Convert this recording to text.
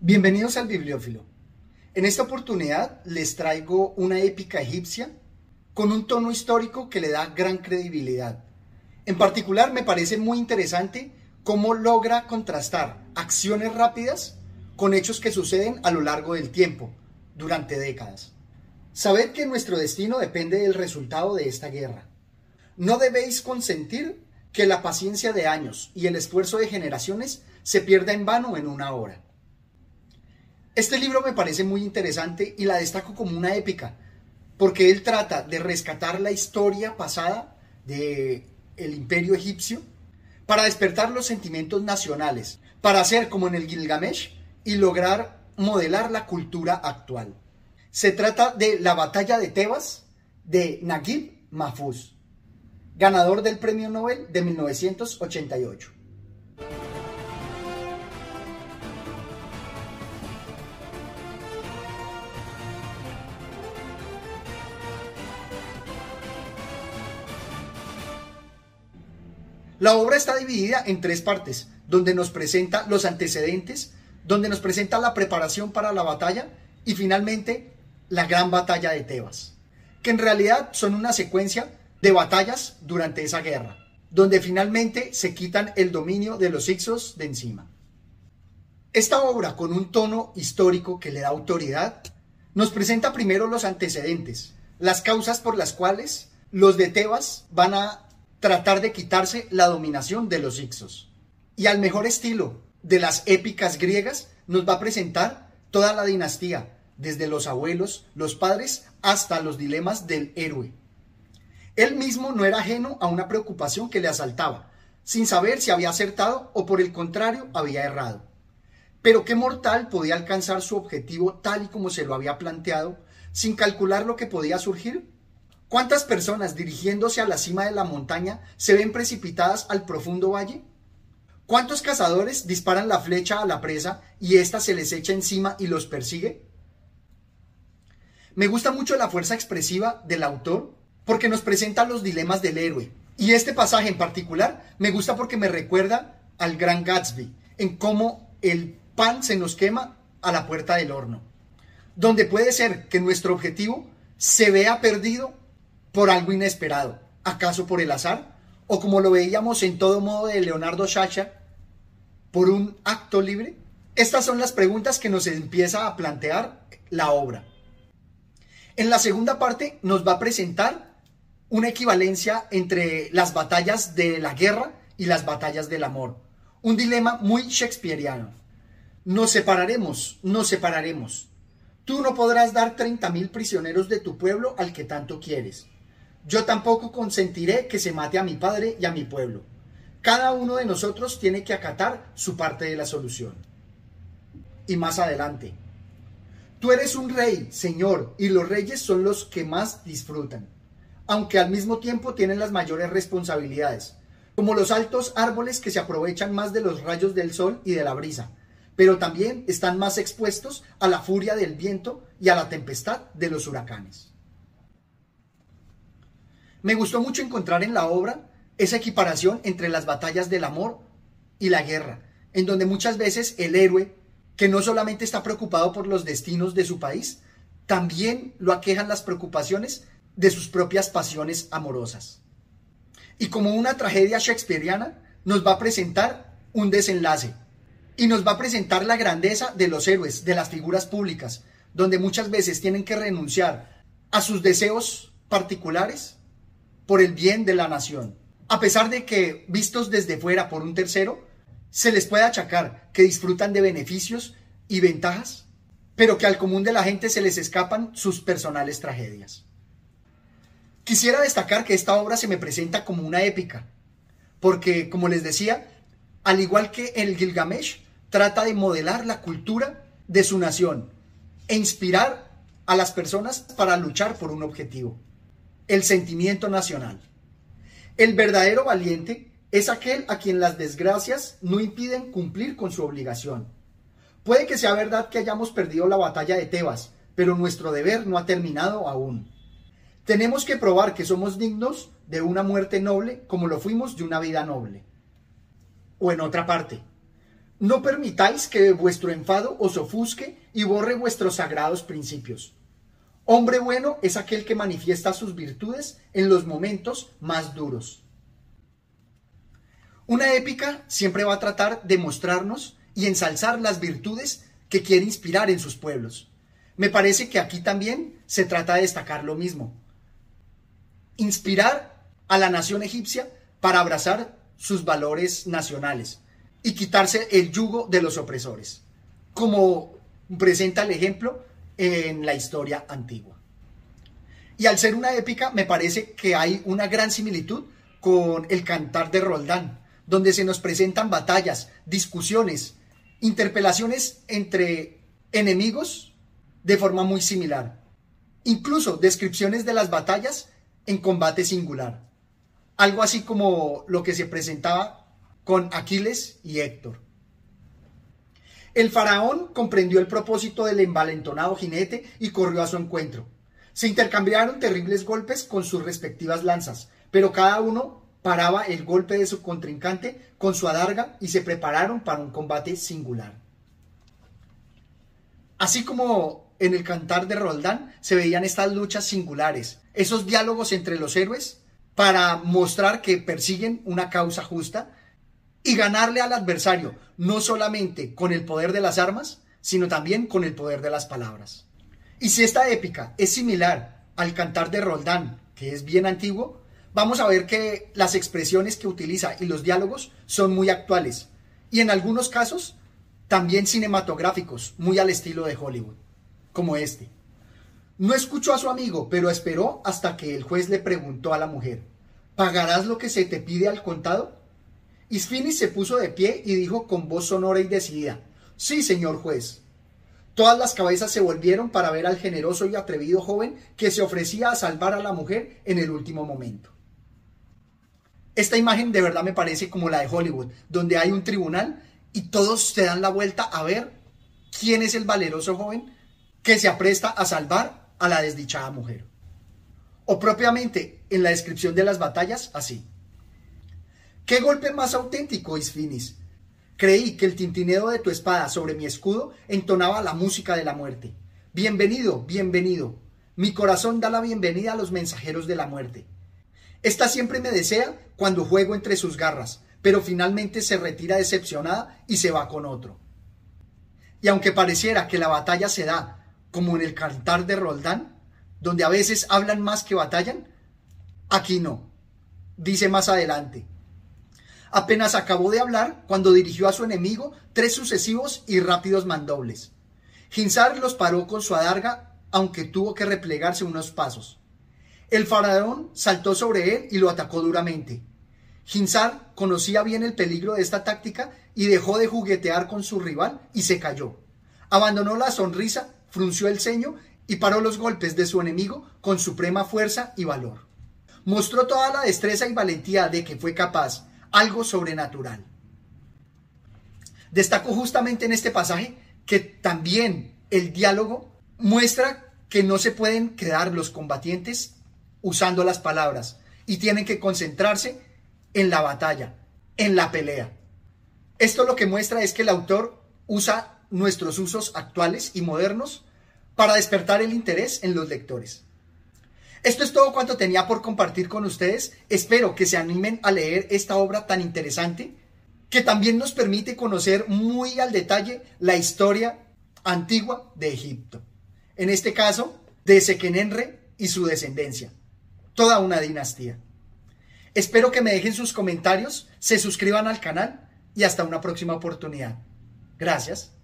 Bienvenidos al Bibliófilo. En esta oportunidad les traigo una épica egipcia con un tono histórico que le da gran credibilidad. En particular me parece muy interesante cómo logra contrastar acciones rápidas con hechos que suceden a lo largo del tiempo, durante décadas. Sabed que nuestro destino depende del resultado de esta guerra. No debéis consentir que la paciencia de años y el esfuerzo de generaciones se pierda en vano en una hora. Este libro me parece muy interesante y la destaco como una épica, porque él trata de rescatar la historia pasada del el imperio egipcio para despertar los sentimientos nacionales, para hacer como en el Gilgamesh y lograr modelar la cultura actual. Se trata de la batalla de Tebas de Naguib Mahfouz, ganador del Premio Nobel de 1988. La obra está dividida en tres partes, donde nos presenta los antecedentes, donde nos presenta la preparación para la batalla y finalmente la gran batalla de Tebas, que en realidad son una secuencia de batallas durante esa guerra, donde finalmente se quitan el dominio de los Ixos de encima. Esta obra, con un tono histórico que le da autoridad, nos presenta primero los antecedentes, las causas por las cuales los de Tebas van a tratar de quitarse la dominación de los Ixos. Y al mejor estilo de las épicas griegas nos va a presentar toda la dinastía, desde los abuelos, los padres, hasta los dilemas del héroe. Él mismo no era ajeno a una preocupación que le asaltaba, sin saber si había acertado o por el contrario había errado. Pero qué mortal podía alcanzar su objetivo tal y como se lo había planteado, sin calcular lo que podía surgir ¿Cuántas personas dirigiéndose a la cima de la montaña se ven precipitadas al profundo valle? ¿Cuántos cazadores disparan la flecha a la presa y ésta se les echa encima y los persigue? Me gusta mucho la fuerza expresiva del autor porque nos presenta los dilemas del héroe. Y este pasaje en particular me gusta porque me recuerda al gran Gatsby, en cómo el pan se nos quema a la puerta del horno. Donde puede ser que nuestro objetivo se vea perdido por algo inesperado, acaso por el azar, o como lo veíamos en todo modo de Leonardo Chacha, por un acto libre? Estas son las preguntas que nos empieza a plantear la obra. En la segunda parte nos va a presentar una equivalencia entre las batallas de la guerra y las batallas del amor. Un dilema muy shakespeariano. Nos separaremos, nos separaremos. Tú no podrás dar 30.000 prisioneros de tu pueblo al que tanto quieres. Yo tampoco consentiré que se mate a mi padre y a mi pueblo. Cada uno de nosotros tiene que acatar su parte de la solución. Y más adelante, tú eres un rey, Señor, y los reyes son los que más disfrutan, aunque al mismo tiempo tienen las mayores responsabilidades, como los altos árboles que se aprovechan más de los rayos del sol y de la brisa, pero también están más expuestos a la furia del viento y a la tempestad de los huracanes. Me gustó mucho encontrar en la obra esa equiparación entre las batallas del amor y la guerra, en donde muchas veces el héroe, que no solamente está preocupado por los destinos de su país, también lo aquejan las preocupaciones de sus propias pasiones amorosas. Y como una tragedia shakespeariana, nos va a presentar un desenlace y nos va a presentar la grandeza de los héroes, de las figuras públicas, donde muchas veces tienen que renunciar a sus deseos particulares por el bien de la nación. A pesar de que, vistos desde fuera por un tercero, se les puede achacar que disfrutan de beneficios y ventajas, pero que al común de la gente se les escapan sus personales tragedias. Quisiera destacar que esta obra se me presenta como una épica, porque, como les decía, al igual que el Gilgamesh, trata de modelar la cultura de su nación e inspirar a las personas para luchar por un objetivo el sentimiento nacional. El verdadero valiente es aquel a quien las desgracias no impiden cumplir con su obligación. Puede que sea verdad que hayamos perdido la batalla de Tebas, pero nuestro deber no ha terminado aún. Tenemos que probar que somos dignos de una muerte noble como lo fuimos de una vida noble. O en otra parte, No permitáis que vuestro enfado os ofusque y borre vuestros sagrados principios. Hombre bueno es aquel que manifiesta sus virtudes en los momentos más duros. Una épica siempre va a tratar de mostrarnos y ensalzar las virtudes que quiere inspirar en sus pueblos. Me parece que aquí también se trata de destacar lo mismo. Inspirar a la nación egipcia para abrazar sus valores nacionales y quitarse el yugo de los opresores, como presenta el ejemplo en la historia antigua. Y al ser una épica, me parece que hay una gran similitud con el cantar de Roldán, donde se nos presentan batallas, discusiones, interpelaciones entre enemigos de forma muy similar. Incluso descripciones de las batallas en combate singular. Algo así como lo que se presentaba con Aquiles y Héctor. El faraón comprendió el propósito del envalentonado jinete y corrió a su encuentro. Se intercambiaron terribles golpes con sus respectivas lanzas, pero cada uno paraba el golpe de su contrincante con su adarga y se prepararon para un combate singular. Así como en el cantar de Roldán se veían estas luchas singulares, esos diálogos entre los héroes para mostrar que persiguen una causa justa y ganarle al adversario, no solamente con el poder de las armas, sino también con el poder de las palabras. Y si esta épica es similar al cantar de Roldán, que es bien antiguo, vamos a ver que las expresiones que utiliza y los diálogos son muy actuales y en algunos casos también cinematográficos, muy al estilo de Hollywood, como este. No escuchó a su amigo, pero esperó hasta que el juez le preguntó a la mujer, ¿pagarás lo que se te pide al contado? Isfinis se puso de pie y dijo con voz sonora y decidida, Sí, señor juez. Todas las cabezas se volvieron para ver al generoso y atrevido joven que se ofrecía a salvar a la mujer en el último momento. Esta imagen de verdad me parece como la de Hollywood, donde hay un tribunal y todos se dan la vuelta a ver quién es el valeroso joven que se apresta a salvar a la desdichada mujer. O propiamente en la descripción de las batallas, así. ¿Qué golpe más auténtico, Isfinis? Creí que el tintineo de tu espada sobre mi escudo entonaba la música de la muerte. Bienvenido, bienvenido. Mi corazón da la bienvenida a los mensajeros de la muerte. Esta siempre me desea cuando juego entre sus garras, pero finalmente se retira decepcionada y se va con otro. Y aunque pareciera que la batalla se da como en el cantar de Roldán, donde a veces hablan más que batallan, aquí no. Dice más adelante, Apenas acabó de hablar cuando dirigió a su enemigo tres sucesivos y rápidos mandobles. Ginsar los paró con su adarga, aunque tuvo que replegarse unos pasos. El faraón saltó sobre él y lo atacó duramente. Ginsar conocía bien el peligro de esta táctica y dejó de juguetear con su rival y se cayó. Abandonó la sonrisa, frunció el ceño y paró los golpes de su enemigo con suprema fuerza y valor. Mostró toda la destreza y valentía de que fue capaz, algo sobrenatural. Destaco justamente en este pasaje que también el diálogo muestra que no se pueden quedar los combatientes usando las palabras y tienen que concentrarse en la batalla, en la pelea. Esto lo que muestra es que el autor usa nuestros usos actuales y modernos para despertar el interés en los lectores. Esto es todo cuanto tenía por compartir con ustedes. Espero que se animen a leer esta obra tan interesante que también nos permite conocer muy al detalle la historia antigua de Egipto. En este caso, de Sekenenre y su descendencia. Toda una dinastía. Espero que me dejen sus comentarios, se suscriban al canal y hasta una próxima oportunidad. Gracias.